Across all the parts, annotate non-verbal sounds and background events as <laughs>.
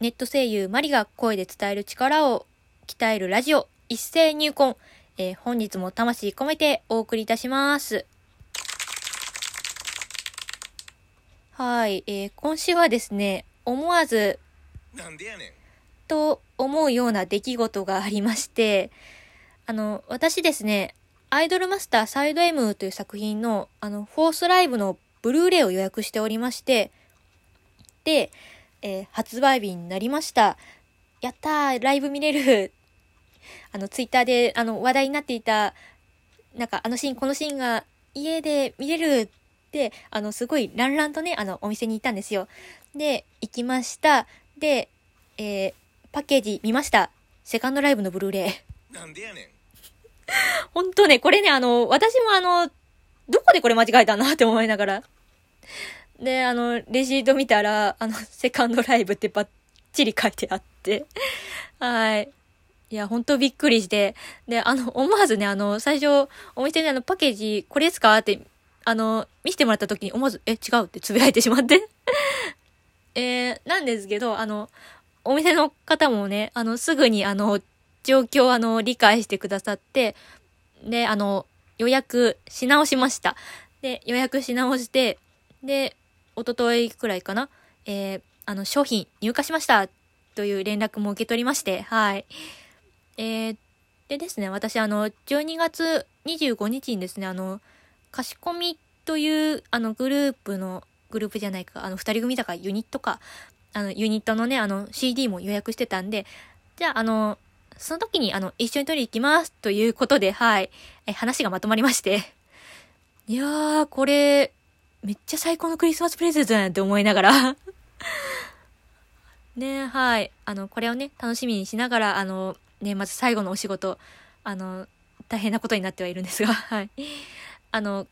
ネット声優マリが声で伝える力を鍛えるラジオ一斉入魂。えー本日も魂込めてお送りいたします。はい、えー今週はですね、思わずなんでやねん。と思うような出来事がありまして、あの、私ですね、アイドルマスターサイド M という作品の、あの、フォースライブのブルーレイを予約しておりまして、で、えー発売日になりました。やったーライブ見れる <laughs> あの、ツイッターで、あの、話題になっていた、なんか、あのシーン、このシーンが家で見れるって、あの、すごいランランとね、あの、お店に行ったんですよ。で、行きました。で、えーパッケージ見ました。セカンドライブのブルーレイ。なんでやねん。ほんとね、これね、あの、私もあの、どこでこれ間違えたんだって思いながら。で、あの、レシート見たら、あの、セカンドライブってバッチリ書いてあって。はい。いや、ほんとびっくりして。で、あの、思わずね、あの、最初、お店であの、パッケージ、これですか？って、あの、見せてもらった時に思わず、え、違うってつぶやいてしまって。えー、なんですけど、あの、お店の方もね、あの、すぐにあの、状況をあの、理解してくださって、で、あの、予約し直しました。で、予約し直して、で、一昨日くらいかな、えー、あの、商品入荷しましたという連絡も受け取りまして、はい。えー、でですね、私あの、12月25日にですね、あの、貸し込みという、あの、グループの、グループじゃないか、あの、二人組だかユニットか、あの、ユニットのね、あの、CD も予約してたんで、じゃあ、あの、その時に、あの、一緒に取り行きます、ということで、はい、え、話がまとまりまして。いやー、これ、めっちゃ最高のクリスマスプレゼントなって思いながら。<laughs> ねはい。あの、これをね、楽しみにしながら、あの、年末最後のお仕事、あの、大変なことになってはいるんですが、<laughs> はい。あの、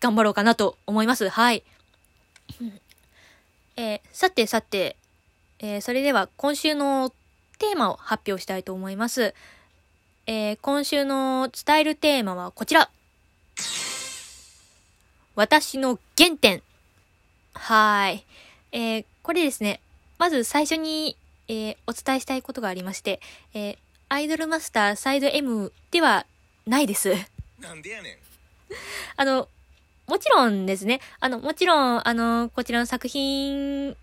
頑張ろうかなと思います。はい。えーさてさて、えーそれでは今週のテーマを発表したいと思います。えー今週の伝えるテーマはこちら。私の原点。はーい。えーこれですね、まず最初に、えーお伝えしたいことがありまして、えーアイドルマスターサイド M ではないです。なんでやねん。<laughs> あの、もちろんですね、あの、もちろん、あの、こちらの作品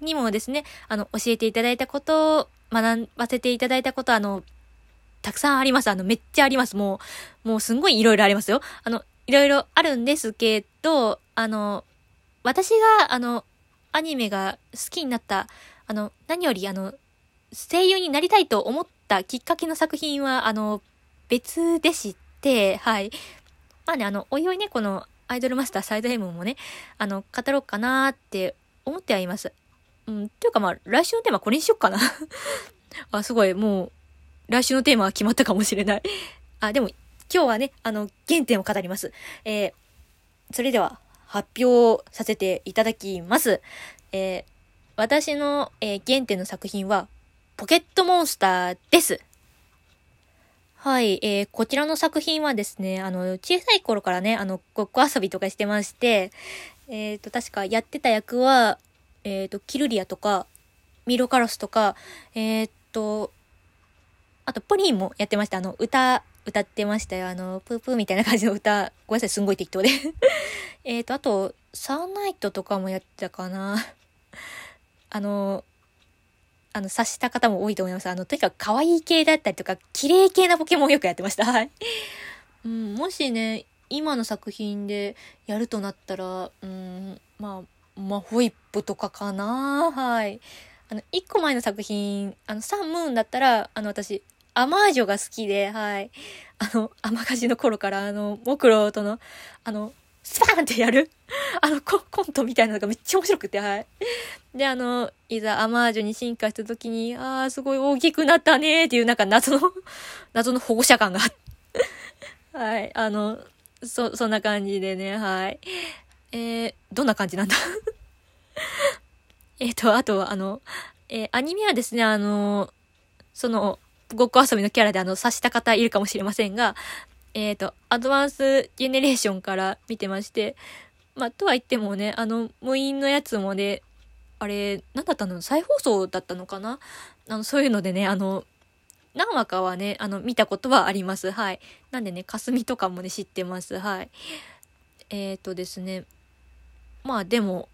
にもですね、あの、教えていただいたこと、学ばせていただいたこと、あの、たくさんあります。あの、めっちゃあります。もう、もうすんごいいろいろありますよ。あの、いろいろあるんですけど、あの、私が、あの、アニメが好きになった、あの、何より、あの、声優になりたいと思ったきっかけの作品は、あの、別でして、はい。まあね、あの、おいおいね、このアイドルマスターサイド M もね、あの、語ろうかなーって思ってはいます。うん、というかまあ、来週のテーマこれにしよっかな。<laughs> あ、すごい、もう、来週のテーマは決まったかもしれない。あ、でも、今日はね、あの、原点を語ります。えー、それでは、発表させていただきます。えー、私の、えー原点の作品は、ポケットモンスターです。はい、えー、こちらの作品はですね、あの、小さい頃からね、あの、ごっこ遊びとかしてまして、えっ、と、確かやってた役は、えっ、と、キルリアとか、ミロカロスとか、えっ、と、あと、ポリンもやってました。あの、歌、歌ってましたよ。あの、プープーみたいな感じの歌。ごめんなさい、すんごい適当で。<laughs> えっと、あと、サーナイトとかもやってたかな。あの、あの、察した方も多いと思います。あの、とにかく可愛い系だったりとか、綺麗系なポケモンをよくやってました。はい。うん、もしね、今の作品でやるとなったら、うん、まあ、まあ、ホイップとかかな。はい。あの、一個前の作品、あの、サンムーンだったら、あの、私、アマージョが好きで、はい。あの、アマガジの頃から、あの、モクロとの、あの、スパーンってやる <laughs> あのコ、コントみたいなのがめっちゃ面白くて、はい。で、あの、いざアマージョに進化した時に、ああ、すごい大きくなったねーっていう、なんか謎の、<laughs> 謎の保護者感が。<laughs> はい。あの、そ、そんな感じでね、はい。えー、どんな感じなんだ？えっと、あと、あの、えーアニメはですね、あの、その、ごっこ遊びのキャラであの、察した方いるかもしれませんが、えっ、と、アドバンスジェネレーションから見てまして、まあ、とは言ってもね、あの、無印のやつもね、あれ、なんだったの？再放送だったのかな？あの、そういうのでね、あの、何話かはね、あの、見たことはあります。はい。なんでね、霞とかもね、知ってます。はい。えっ、ー、とですね。まあでも、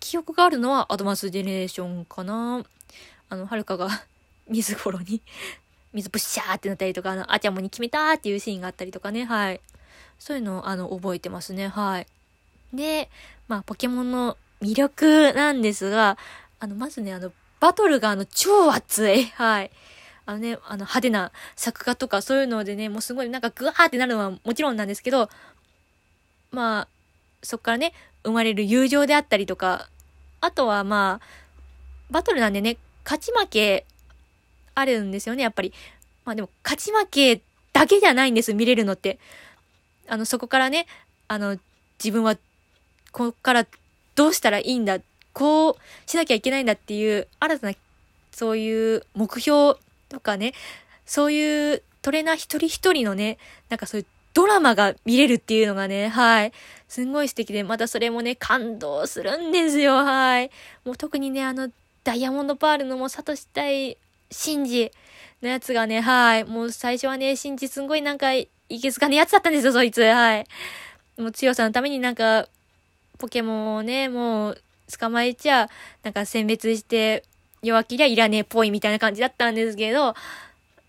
記憶があるのはアドバンスジェネレーションかな。あの、はるかが <laughs> 水風呂に水ブッシャーってなったりとか、あの、あちゃもに決めたっていうシーンがあったりとかね、はい。そういうのを、あの、覚えてますね、はい。で、まあ、ポケモンの魅力なんですが、あの、まずね、あの、バトルがあの、超熱い、はい。あのね、あの、派手な作画とかそういうのでね、もうすごいなんかグワーってなるのはもちろんなんですけど、まあ、そっからね、生まれる友情であったりとか、あとはまあ、バトルなんでね、勝ち負けあるんですよね、やっぱり。まあでも、勝ち負けだけじゃないんです、見れるのって。あの、そこからね、あの、自分は、ここからどうしたらいいんだ、こうしなきゃいけないんだっていう、新たな、そういう目標とかね、そういうトレーナー一人一人のね、なんかそういうドラマが見れるっていうのがね、はい。すんごい素敵で、またそれもね、感動するんですよ、はい。もう特にね、あの、ダイヤモンドパールのもうサトシ対シンジのやつがね、はい。もう最初はね、シンジすんごいなんか、いけすかねやつだったんですよ、そいつ。はい。もう強さのためになんか、ポケモンをね、もう、捕まえちゃ、なんか選別して、弱気りゃいらねえっぽいみたいな感じだったんですけど、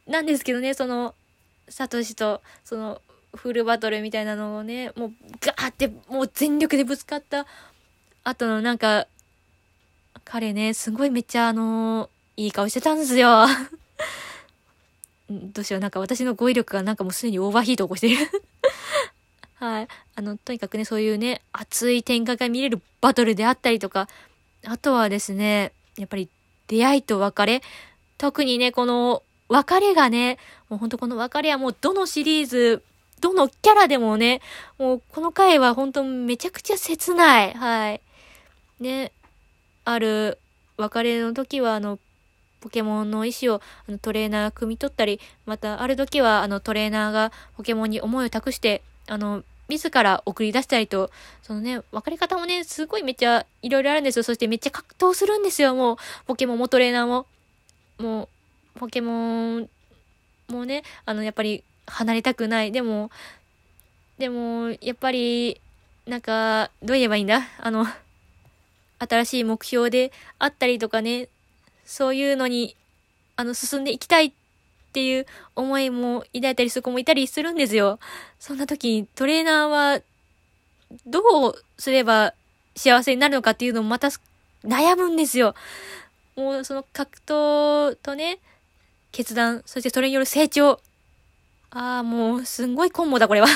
なんですけどね、その、サトシと、その、フルバトルみたいなのをね、もうガーってもう全力でぶつかった後のなんか、彼ね、すごいめっちゃあのー、いい顔してたんですよ。<laughs> どうしよう、なんか私の語彙力がなんかもうすでにオーバーヒート起こしてる <laughs> はい。あの、とにかくね、そういうね、熱い展開が見れるバトルであったりとか、あとはですね、やっぱり出会いと別れ。特にね、この別れがね、もうほんとこの別れはもうどのシリーズ、どのキャラでもね、もうこの回はほんとめちゃくちゃ切ない。はい。ね、ある別れの時はあの、ポケモンの意思をあのトレーナーが汲み取ったり、またある時はあのトレーナーがポケモンに思いを託して、あの、自ら送り出したりと、そのね、別れ方もね、すごいめっちゃいろいろあるんですよ。そしてめっちゃ格闘するんですよ、もう。ポケモンもトレーナーも。もう、ポケモンもね、あの、やっぱり離れたくない。でも、でも、やっぱり、なんか、どう言えばいいんだ？あの、新しい目標であったりとかね、そういうのに、あの、進んでいきたいっていう思いも抱いたりする子もいたりするんですよ。そんな時、トレーナーは、どうすれば幸せになるのかっていうのもまた悩むんですよ。もうその格闘とね、決断、そしてそれによる成長。ああ、もうすんごいコンボだ、これは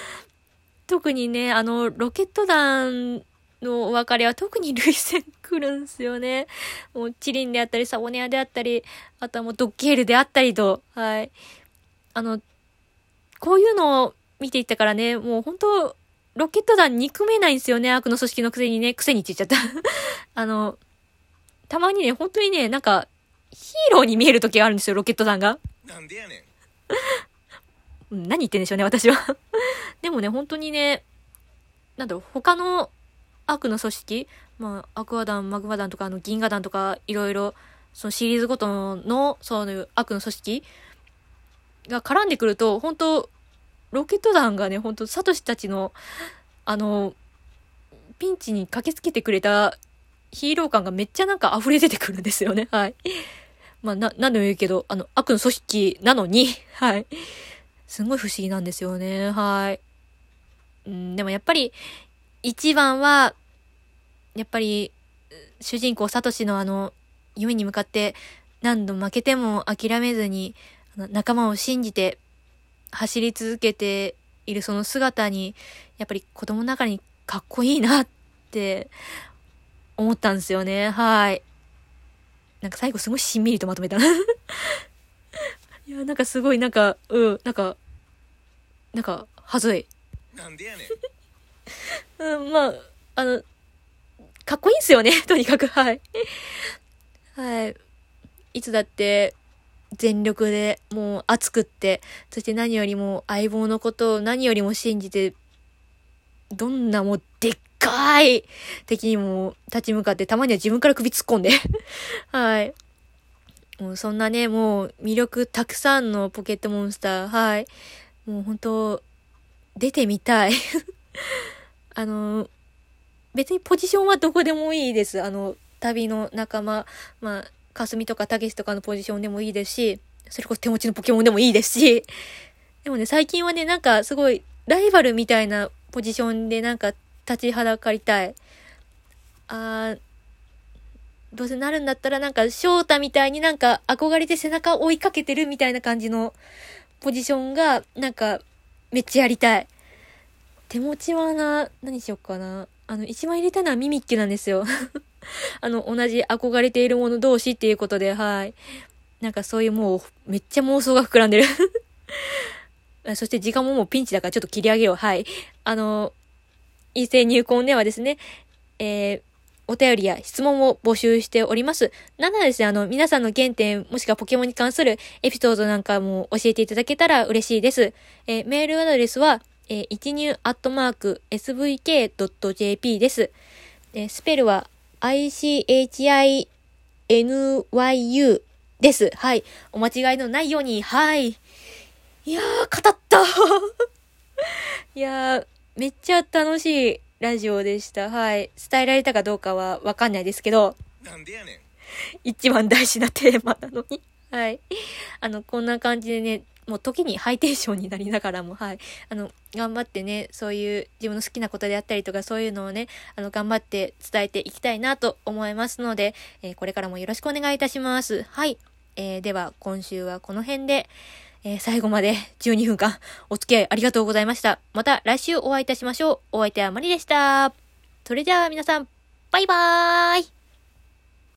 <laughs> 特にね、あの、ロケット団のお別れは特に類線来るんすよね。<laughs> もうチリンであったり、サボネアであったり、あとはもうドッケールであったりと、はい。あの、こういうのを見ていったからね、もう本当ロケット団憎めないんですよね。悪の組織のくせにね、くせにって言っちゃった <laughs> あの、たまにね、本当にね、なんか、ヒーローに見える時があるんですよ、ロケット団が。なんでやね <laughs> ん。何言ってんでしょうね、私はでもね、本当にね、なんだろう、他の悪の組織、まあ、アクア団、マグマ団とか、あの、銀河団とか、いろいろ、そのシリーズごとの、そういう悪の組織？が絡んでくると、本当ロケット団がね、本当サトシたちの、あの、ピンチに駆けつけてくれたヒーロー感がめっちゃなんか溢れ出てくるんですよね。はい。まあ、な、何でも言うけど、あの、悪の組織なのに、はい。すごい不思議なんですよね。はい。うん、でもやっぱり、一番は、やっぱり、主人公サトシのあの、夢に向かって何度負けても諦めずに、仲間を信じて走り続けているその姿に、やっぱり子供の中にかっこいいなって思ったんですよね。はい。なんか最後すごいしんみりとまとめた <laughs> いや、なんかすごいなんか、うん、なんか、なんか、はずい。なんでやねん。うん、まあ、あの、かっこいいんすよね、<laughs> とにかく、はい。はい。いつだって、全力でもう熱くって、そして何よりも相棒のことを何よりも信じて、どんなもうでっかい敵にも立ち向かって、たまには自分から首突っ込んで <laughs> はい。もうそんなね、もう魅力たくさんのポケットモンスター、はい。もう本当出てみたい。あの、別にポジションはどこでもいいです。あの、旅の仲間、まあ、かすみとかたけしとかのポジションでもいいですし、それこそ手持ちのポケモンでもいいですし、<laughs> でもね、最近はね、なんかすごい、ライバルみたいなポジションでなんか立ちはだかりたい。あー、どうせなるんだったらなんか翔太みたいになんか憧れて背中を追いかけてるみたいな感じのポジションがなんかめっちゃやりたい。手持ちはな、何しよっかな。あの、一番入れたのはミミッキュなんですよ。<laughs> あの、同じ憧れている者同士っていうことで、はい。なんかそういうもう、めっちゃ妄想が膨らんでる。<laughs> そして時間ももうピンチだからちょっと切り上げよう。はい。あの、異性入婚ではですね、えー、お便りや質問を募集しております。なんならですね、あの、皆さんの原点、もしくはポケモンに関するエピソードなんかも教えていただけたら嬉しいです。えーメールアドレスは、えー、一入アットマーク svk.jp です。えースペルは ichinyu です。はい。お間違いのないように、はい。いやー、語った <laughs> いやー、めっちゃ楽しいラジオでした。はい。伝えられたかどうかはわかんないですけど、なんでやねん。一番大事なテーマなのに。はい。あの、こんな感じでね、もう時にハイテンションになりながらも、はい。あの、頑張ってね、そういう自分の好きなことであったりとか、そういうのをね、あの、頑張って伝えていきたいなと思いますので、えーこれからもよろしくお願いいたします。はい。えーでは、今週はこの辺で、えー最後まで12分間お付き合いありがとうございました。また来週お会いいたしましょう。お相手はマリでした。それじゃあ皆さん、バイバーイ